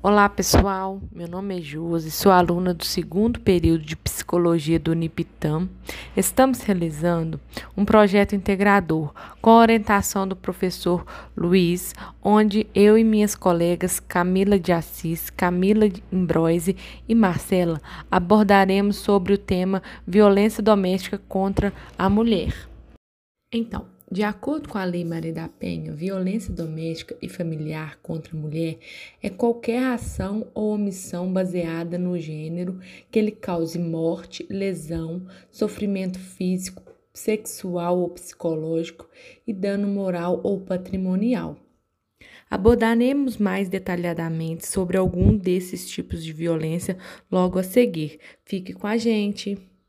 Olá pessoal, meu nome é Josi, sou aluna do segundo período de Psicologia do Unipitam. Estamos realizando um projeto integrador com orientação do professor Luiz, onde eu e minhas colegas Camila de Assis, Camila Imbroise e Marcela abordaremos sobre o tema violência doméstica contra a mulher. Então, de acordo com a Lei Maria da Penha, violência doméstica e familiar contra a mulher é qualquer ação ou omissão baseada no gênero que lhe cause morte, lesão, sofrimento físico, sexual ou psicológico e dano moral ou patrimonial. Abordaremos mais detalhadamente sobre algum desses tipos de violência logo a seguir. Fique com a gente!